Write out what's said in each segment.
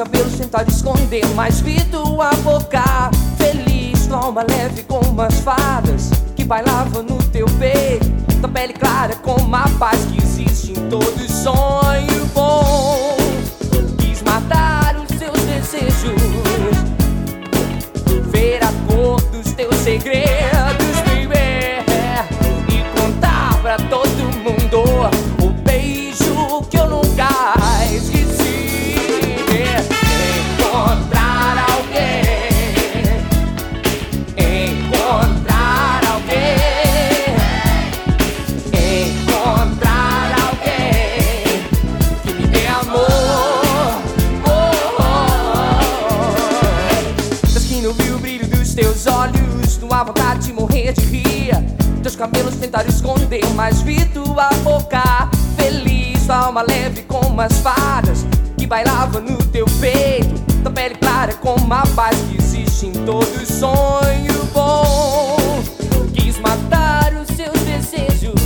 Cabelos tentar esconder, mas vi tua boca. Feliz, tua alma leve como as fadas que bailavam no teu peito, tua pele clara como a paz que existe em todo sonho bom. Quis matar os seus desejos, ver a cor dos teus segredos, tentaram esconder, mas vi tua boca feliz, tua alma leve como as fadas que bailava no teu peito, tua pele clara como a paz que existe em todo sonho bom. Quis matar os seus desejos,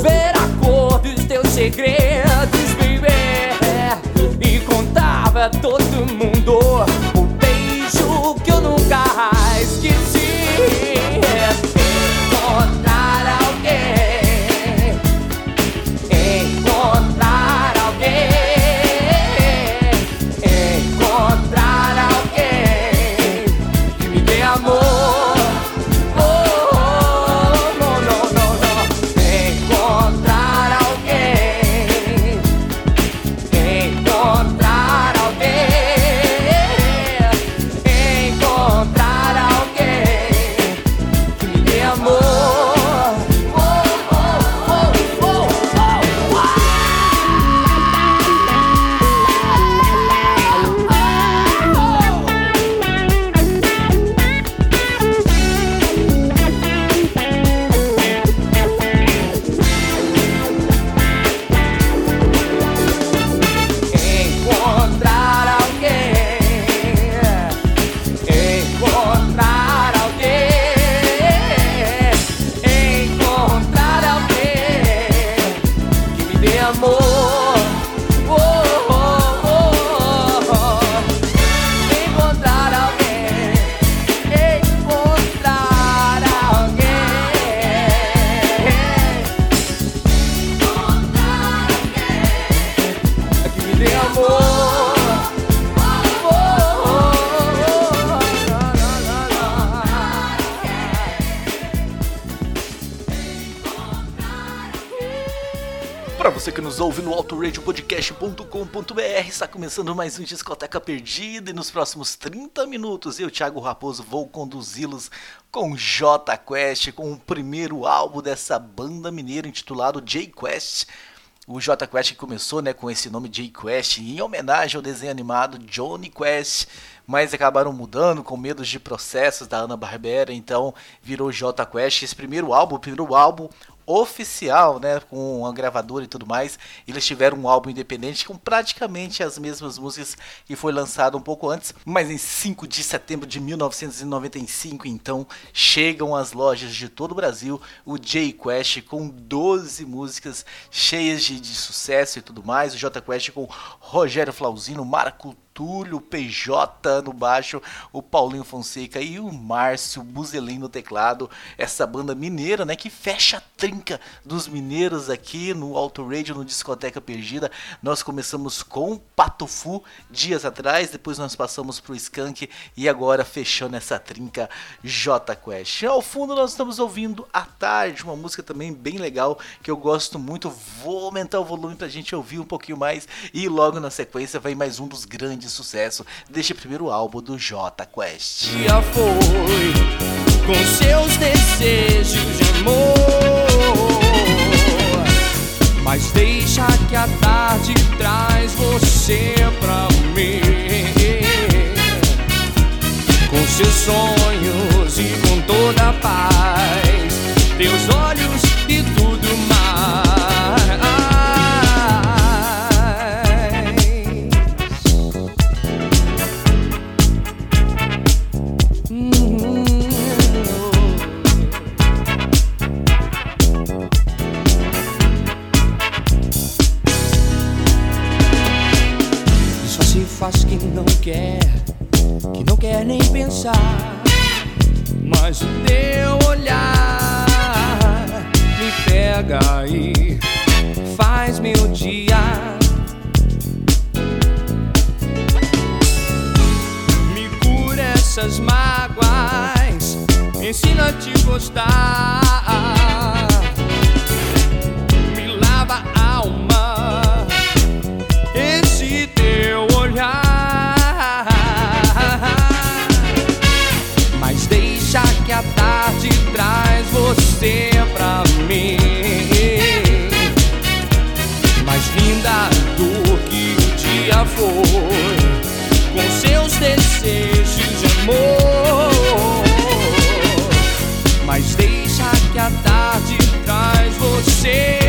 ver a cor dos teus segredos, baby, e contava a todo mundo podcast.com.br está começando mais um Discoteca Perdida e nos próximos 30 minutos eu, Thiago Raposo, vou conduzi-los com J Quest, com o primeiro álbum dessa banda mineira intitulado J Quest. O J Quest começou né, com esse nome J Quest em homenagem ao desenho animado Johnny Quest, mas acabaram mudando com medos de processos da Ana Barbera, então virou J Quest. Esse primeiro álbum, o primeiro álbum oficial, né, com a gravadora e tudo mais, eles tiveram um álbum independente com praticamente as mesmas músicas que foi lançado um pouco antes, mas em 5 de setembro de 1995, então, chegam às lojas de todo o Brasil o J Quest com 12 músicas cheias de, de sucesso e tudo mais, o J Quest com Rogério Flauzino, Marco Túlio, PJ no baixo, o Paulinho Fonseca e o Márcio Buzelin no teclado. Essa banda mineira, né, que fecha a trinca dos mineiros aqui no Auto Radio, no Discoteca Perdida. Nós começamos com Patofu dias atrás, depois nós passamos pro Skank e agora fechando essa trinca J Quest. Ao fundo nós estamos ouvindo A Tarde, uma música também bem legal que eu gosto muito. Vou aumentar o volume pra gente ouvir um pouquinho mais e logo na sequência vem mais um dos grandes sucessos deste primeiro álbum do J Quest. Já foi com seus desejos de amor, mas deixa que a tarde traz você pra mim. Com seus sonhos e com toda a paz, teus olhos pensar. Mas o teu olhar me pega e faz meu dia. Me cura essas mágoas, me ensina a te gostar. Traz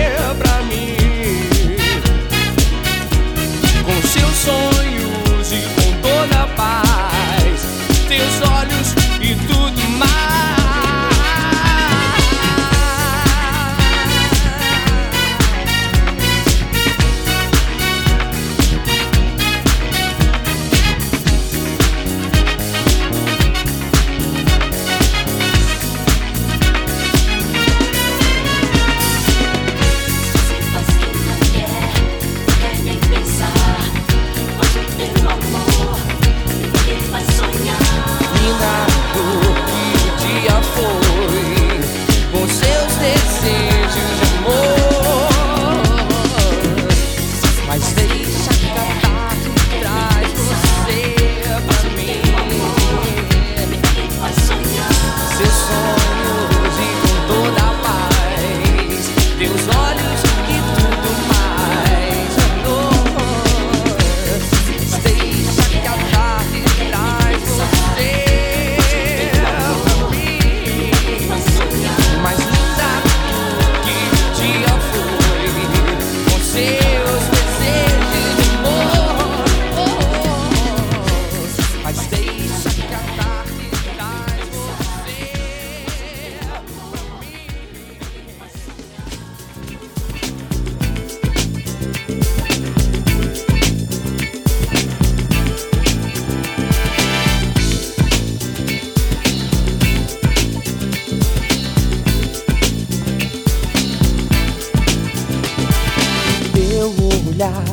olhar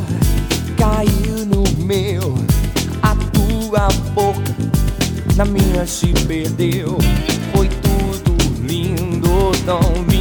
caiu no meu, a tua boca na minha se perdeu. Foi tudo lindo, tão lindo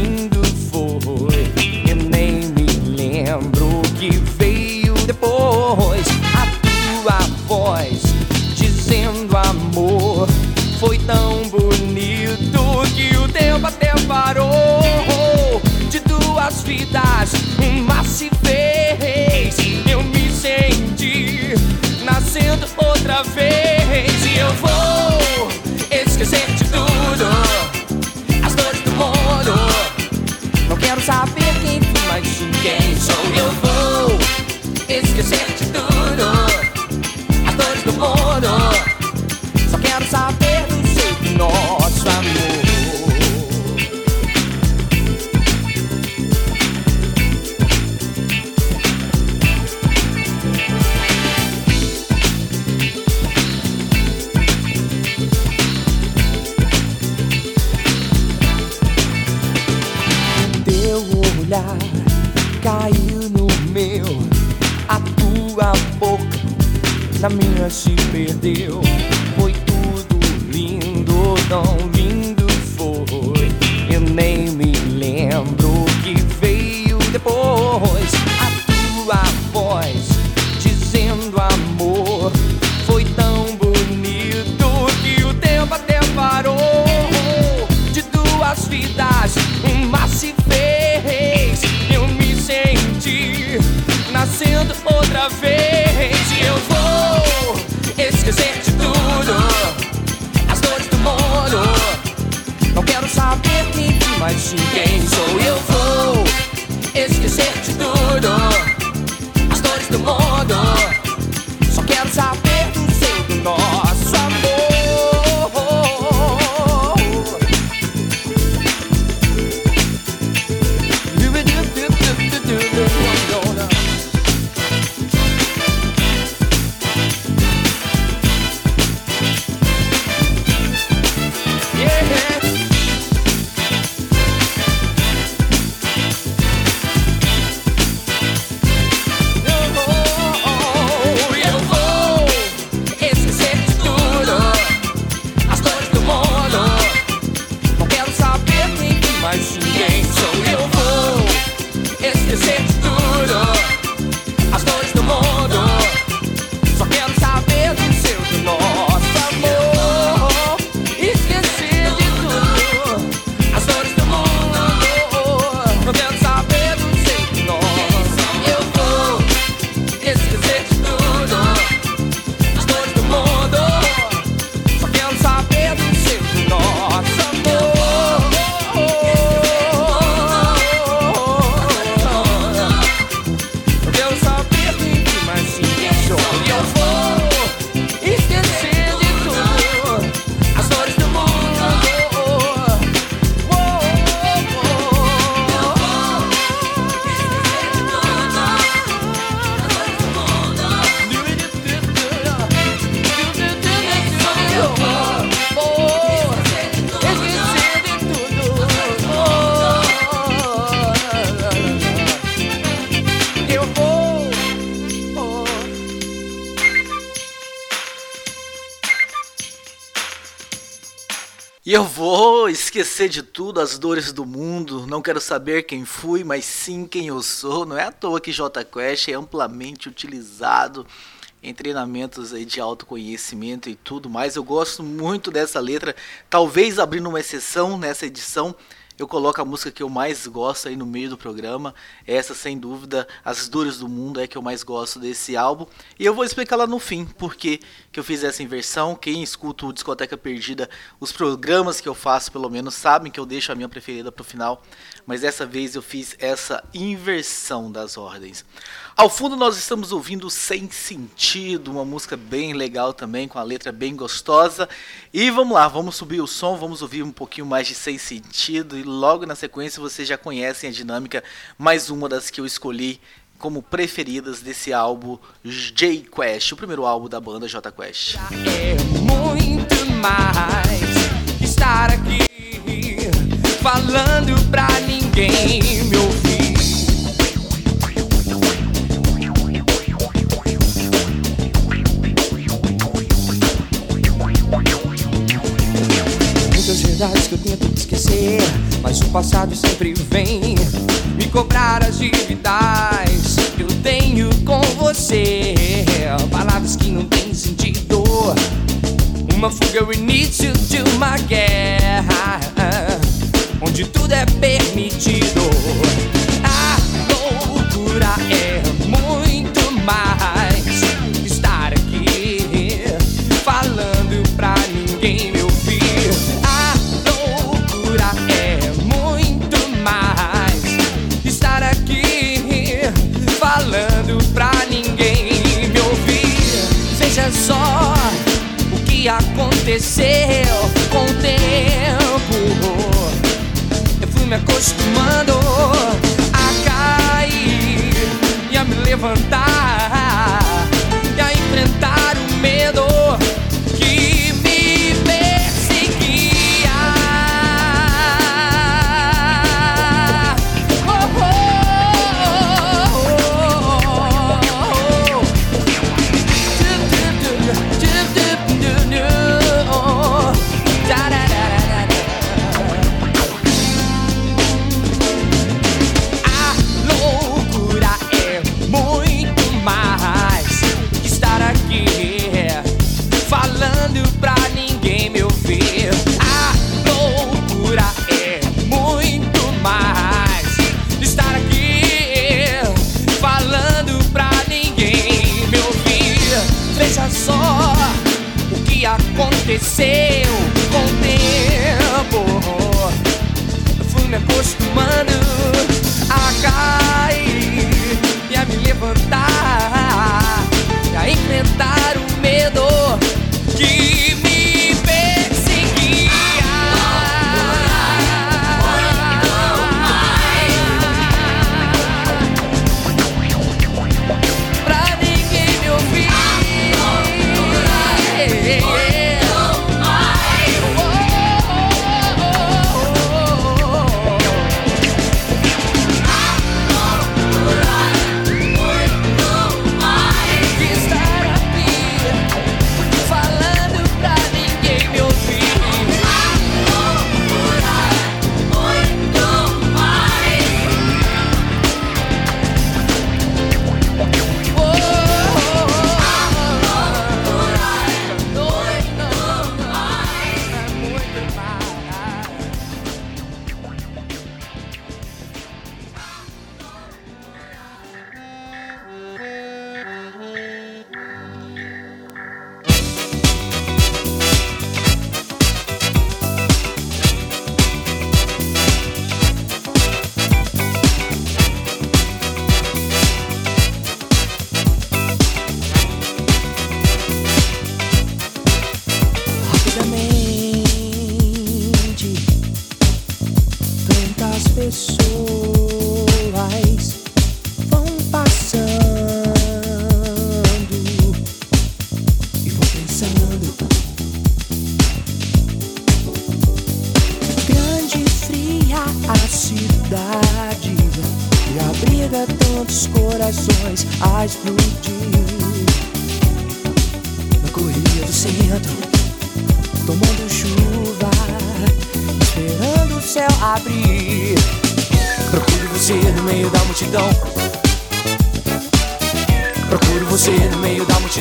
teu olhar caiu no meu, a tua boca na minha se perdeu. Foi tudo lindo, não quem fui, mas sim quem E eu vou esquecer de tudo, as dores do mundo. Não quero saber quem fui, mas sim quem eu sou. Não é à toa que J Quest é amplamente utilizado em treinamentos aí de autoconhecimento e tudo mais. Eu gosto muito dessa letra. Talvez abrindo uma exceção nessa edição, eu coloco a música que eu mais gosto aí no meio do programa. Essa, sem dúvida, As Dores do Mundo é que eu mais gosto desse álbum. E eu vou explicar lá no fim por que que eu fiz essa inversão. Quem escuta o Discoteca Perdida, os programas que eu faço, pelo menos, sabem que eu deixo a minha preferida pro final. Mas dessa vez eu fiz essa inversão das ordens. Ao fundo nós estamos ouvindo Sem Sentido, uma música bem legal também, com a letra bem gostosa. E vamos lá, vamos subir o som, vamos ouvir um pouquinho mais de Sem Sentido. E logo na sequência vocês já conhecem a dinâmica, mais uma das que eu escolhi como preferidas desse álbum J Quest, o primeiro álbum da banda J Quest. é muito mais estar aqui falando pra ninguém me ouvir. Muitas verdades que eu tento esquecer, mas o passado sempre vem me cobrar as dívidas que eu tenho com você. Palavras que não têm sentido. Uma fuga, o início de uma guerra Onde tudo é permitido. A loucura é muito mais. Estar aqui falando pra ninguém me ouvir. A loucura é muito mais. Estar aqui falando pra ninguém me ouvir. Veja só o que aconteceu com acostumando a cair e a me levantar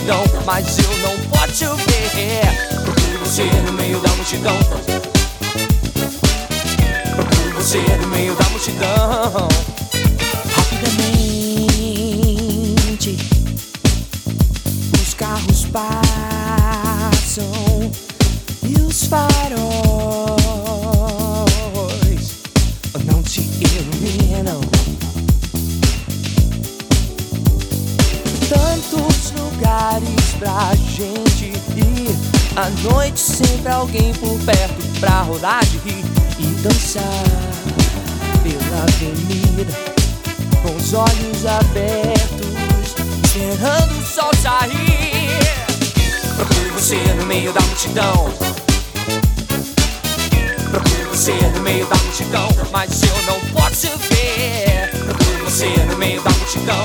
multidão, mas eu não posso ver. Procuro você no meio da multidão. Dançar pela avenida com os olhos abertos, esperando o sol sair. Procuro você no meio da multidão. Procuro você no meio da multidão, mas eu não posso ver. Procuro você no meio da multidão.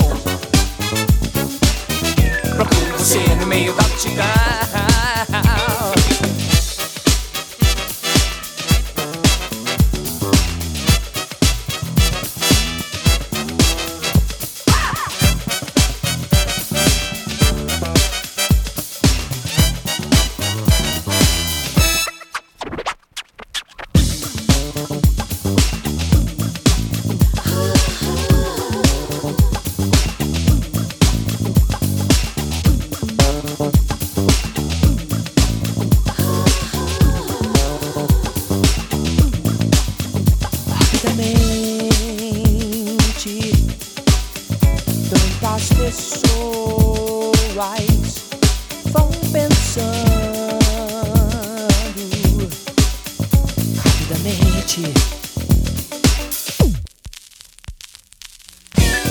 Procuro você no meio da multidão.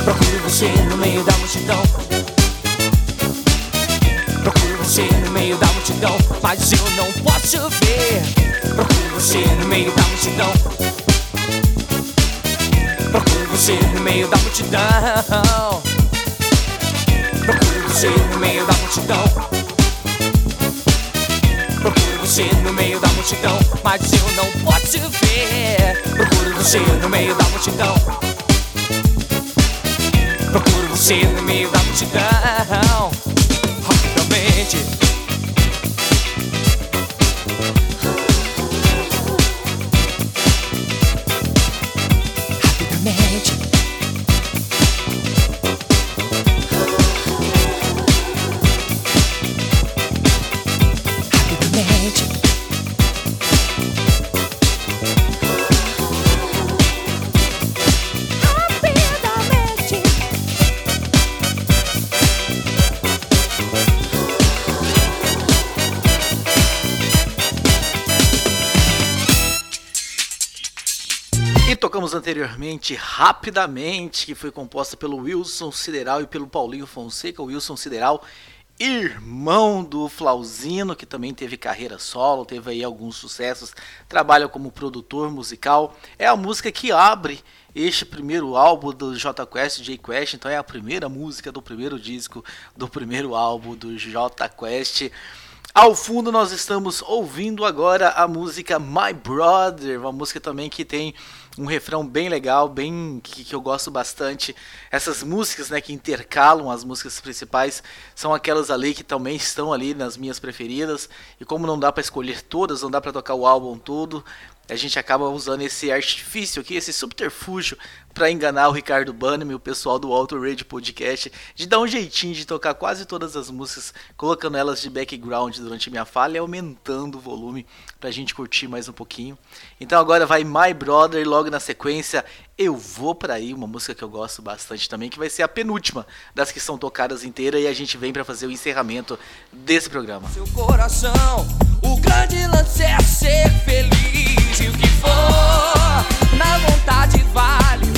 Procuro você no meio da multidão. Procuro você no meio da multidão, mas eu não posso ver. Procuro você no meio da multidão. Procuro você no meio da multidão. Procuro você no meio da multidão. Você no meio da multidão, mas eu não posso ver. Procuro você no meio da multidão. Procuro você no meio da multidão. Rapidamente. Tocamos anteriormente, rapidamente, que foi composta pelo Wilson Sideral e pelo Paulinho Fonseca. O Wilson Sideral, irmão do Flauzino, que também teve carreira solo, teve aí alguns sucessos, trabalha como produtor musical. É a música que abre este primeiro álbum do J Quest, J Quest, então é a primeira música do primeiro disco do primeiro álbum do J Quest. Ao fundo nós estamos ouvindo agora a música My Brother, uma música também que tem um refrão bem legal, bem que, que, eu gosto bastante. Essas músicas, né, que intercalam as músicas principais, são aquelas ali que também estão ali nas minhas preferidas. E como não dá para escolher todas, não dá para tocar o álbum todo, a gente acaba usando esse artifício aqui, esse subterfúgio para enganar o Ricardo Bannerman e o pessoal do Auto Radio Podcast, de dar um jeitinho de tocar quase todas as músicas, colocando elas de background durante minha fala e aumentando o volume pra gente curtir mais um pouquinho. Então agora vai My Brother e logo na sequência Eu Vou Pra Aí, uma música que eu gosto bastante também, que vai ser a penúltima das que são tocadas inteiras e a gente vem para fazer o encerramento desse programa. Seu coração, o grande lance é ser feliz e o que for, na vontade vale.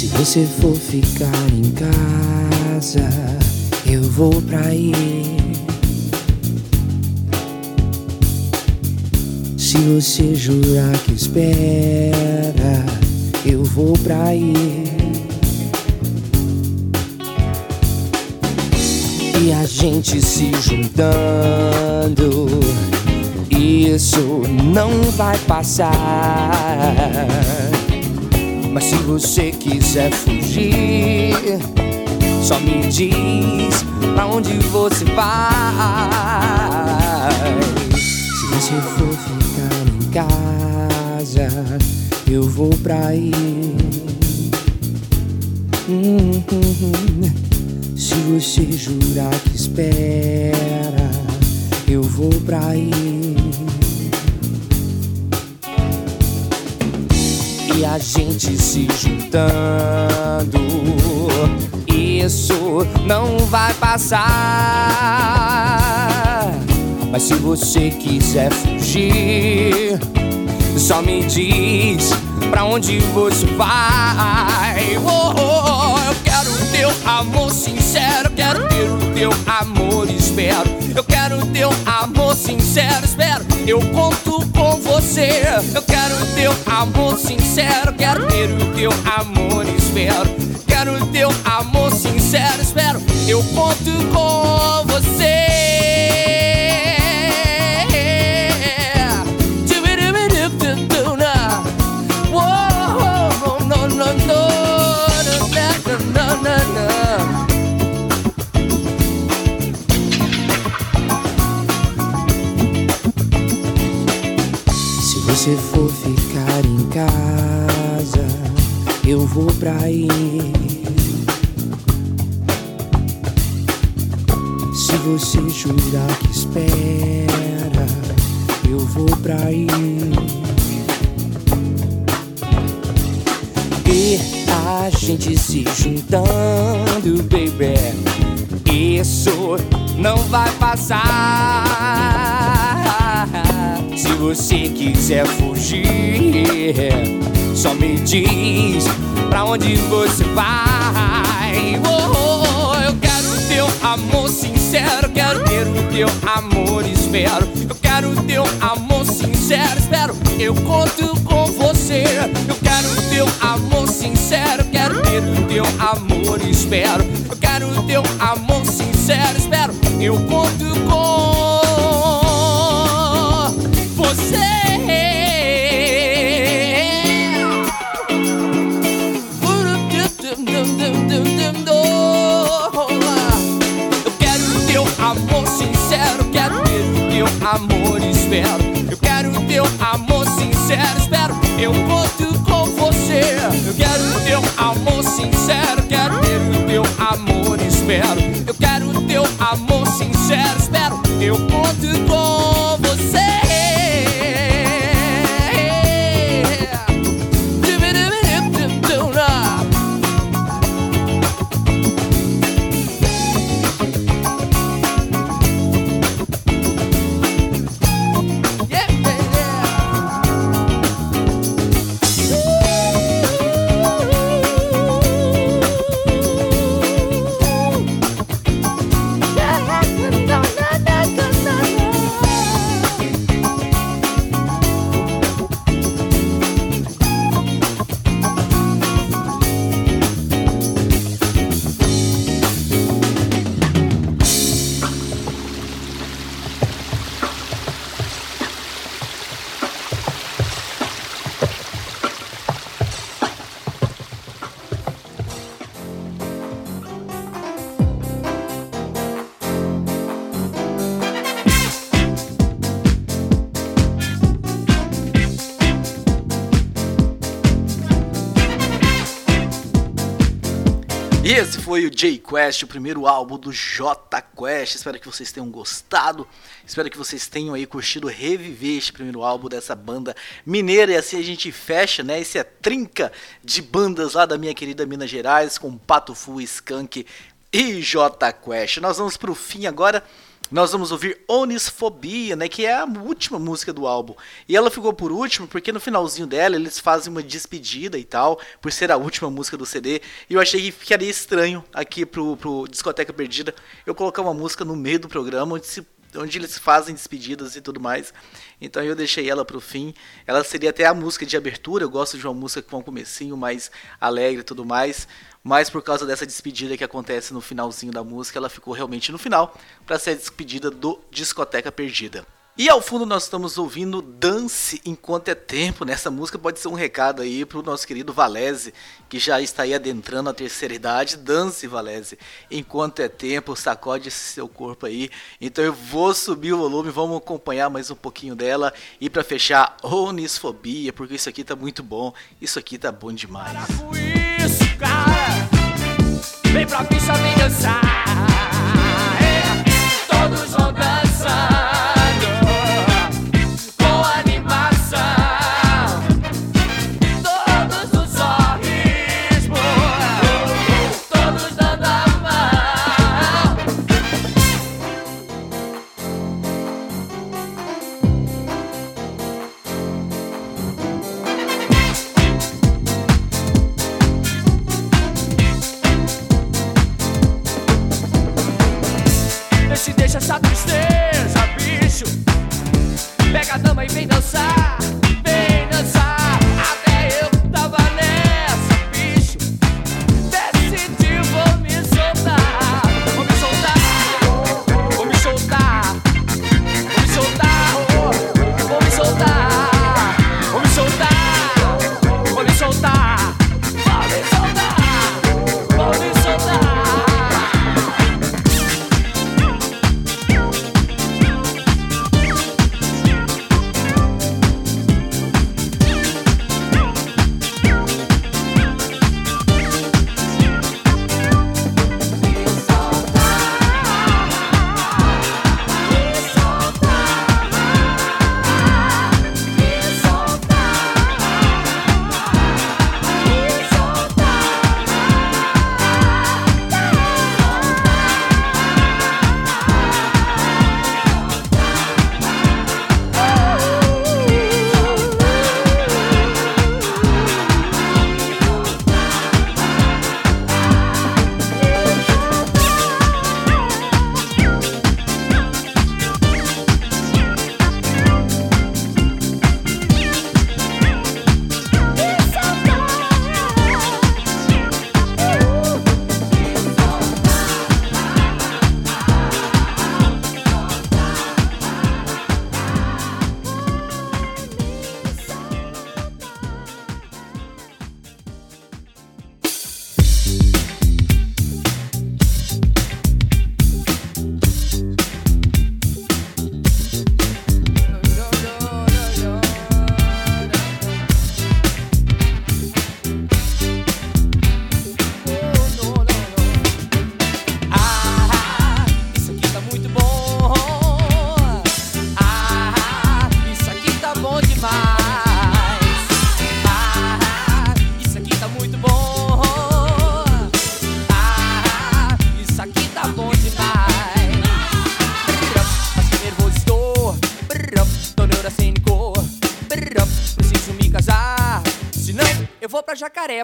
Se você for ficar em casa, eu vou pra aí. Se você jurar que espera, eu vou pra aí. E a gente se juntando, isso não vai passar. Mas se você quiser fugir, só me diz pra onde você vai. Se você for ficar em casa, eu vou pra aí. Hum, hum, hum. Se você jurar que espera, eu vou pra aí. E a gente se juntando, isso não vai passar. Mas se você quiser fugir, só me diz pra onde você vai. Oh, oh, eu quero o teu amor sincero, quero ter o teu amor, espero. Eu quero teu amor sincero, espero. Eu conto com você. Eu quero teu amor sincero, quero ter o teu amor, espero. Quero teu amor sincero, espero. Eu conto com você. Você for ficar em casa, eu vou pra aí. Se você jurar que espera, eu vou pra aí. E a gente se juntando, baby. Isso não vai passar. Se você quiser fugir, só me diz pra onde você vai. Oh, eu quero teu amor sincero, quero ter o teu amor, espero. Eu quero teu amor sincero, espero. Eu conto com você. Eu quero teu amor sincero, quero ter o teu amor, espero. Eu quero teu amor sincero, espero. Eu conto com amor, espero. Eu quero teu amor sincero, espero. Eu conto com você. Eu quero teu amor sincero, quero ter o teu amor, espero. Eu quero teu amor sincero, espero. Eu conto com foi o J Quest, o primeiro álbum do J Quest. Espero que vocês tenham gostado. Espero que vocês tenham aí curtido reviver este primeiro álbum dessa banda mineira. E assim a gente fecha, né? Esse é trinca de bandas lá da minha querida Minas Gerais, com Pato Fu, Skank e J Quest. Nós vamos pro fim agora. Nós vamos ouvir Onisfobia, né, que é a última música do álbum. E ela ficou por último porque no finalzinho dela eles fazem uma despedida e tal, por ser a última música do CD. E eu achei que ficaria estranho aqui pro, pro Discoteca Perdida eu colocar uma música no meio do programa onde se onde eles fazem despedidas e tudo mais. Então eu deixei ela pro fim. Ela seria até a música de abertura. Eu gosto de uma música com um comecinho mais alegre e tudo mais. Mas por causa dessa despedida que acontece no finalzinho da música, ela ficou realmente no final para ser a despedida do Discoteca Perdida. E ao fundo nós estamos ouvindo Dance Enquanto é Tempo. Nessa música pode ser um recado aí pro nosso querido Valese, que já está aí adentrando a terceira idade. Dance, Valese, enquanto é tempo, sacode seu corpo aí. Então eu vou subir o volume, vamos acompanhar mais um pouquinho dela. E para fechar, Onisfobia, porque isso aqui tá muito bom. Isso aqui tá bom demais. Para com isso, cara. Vem pra pista, vem dançar.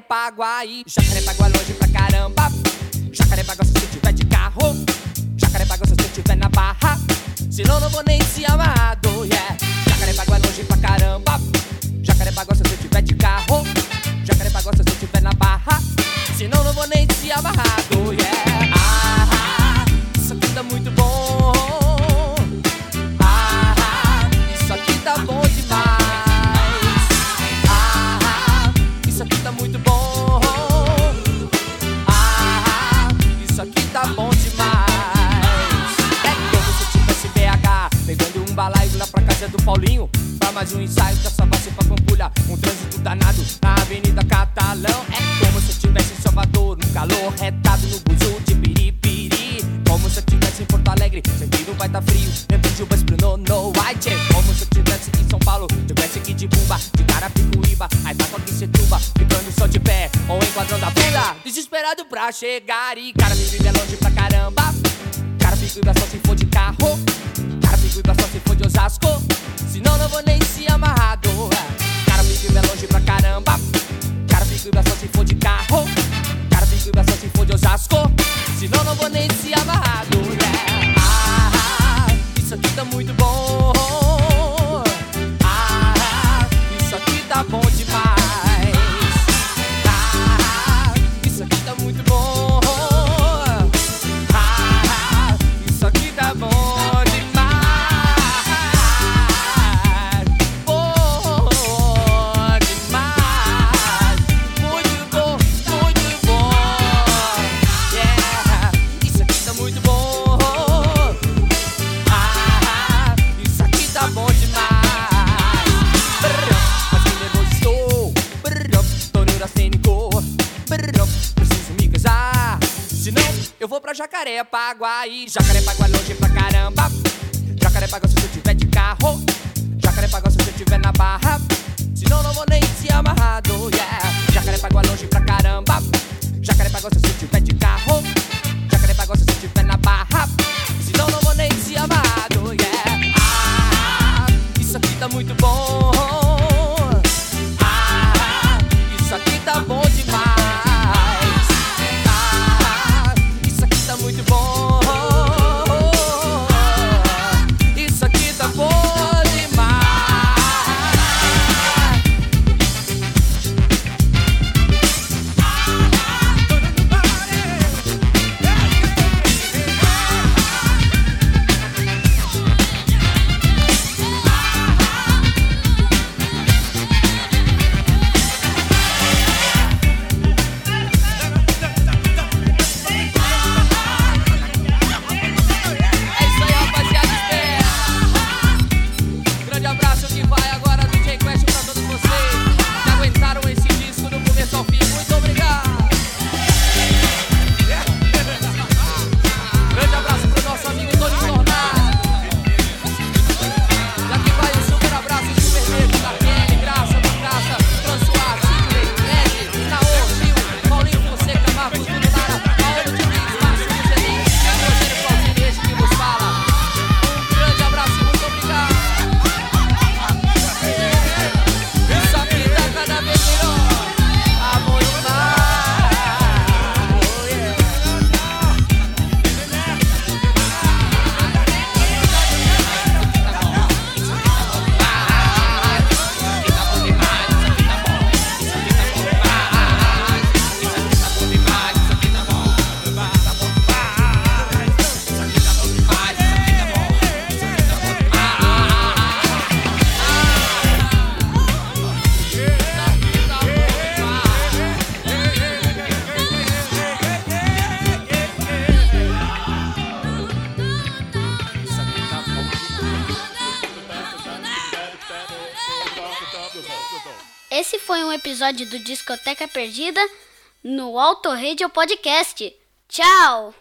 Pra Jacarepaguá. Jacarepaguá longe pra caramba. Jacarepaguá se você tiver de carro. Jacarepaguá se você tiver na barra. Senão não vou nem se amarrado, yeah. Jacarepaguá longe pra caramba. Jacarepaguá se você tiver de carro. Jacarepaguá se você tiver na barra. Senão não vou nem se amarrado, yeah. Carapicuíba. Aí com aqui Setuba, ficando só de pé ou enquadrando a bunda. Desesperado pra chegar e cara vive é longe pra caramba. Cara Picuíba só se for de carro. Cara Picuíba só se for de Osasco. Senão não vou nem se amarrado. Cara Picuíba é longe pra caramba. Cara Picuíba só se for de carro. Cara Picuíba só se for de Osasco. Senão não vou nem se amarrado. Jacarepaguá e Jacarepaguá longe pra caramba. Jacarepaguá, se episódio do Discoteca Perdida no Autorradio Podcast. Tchau!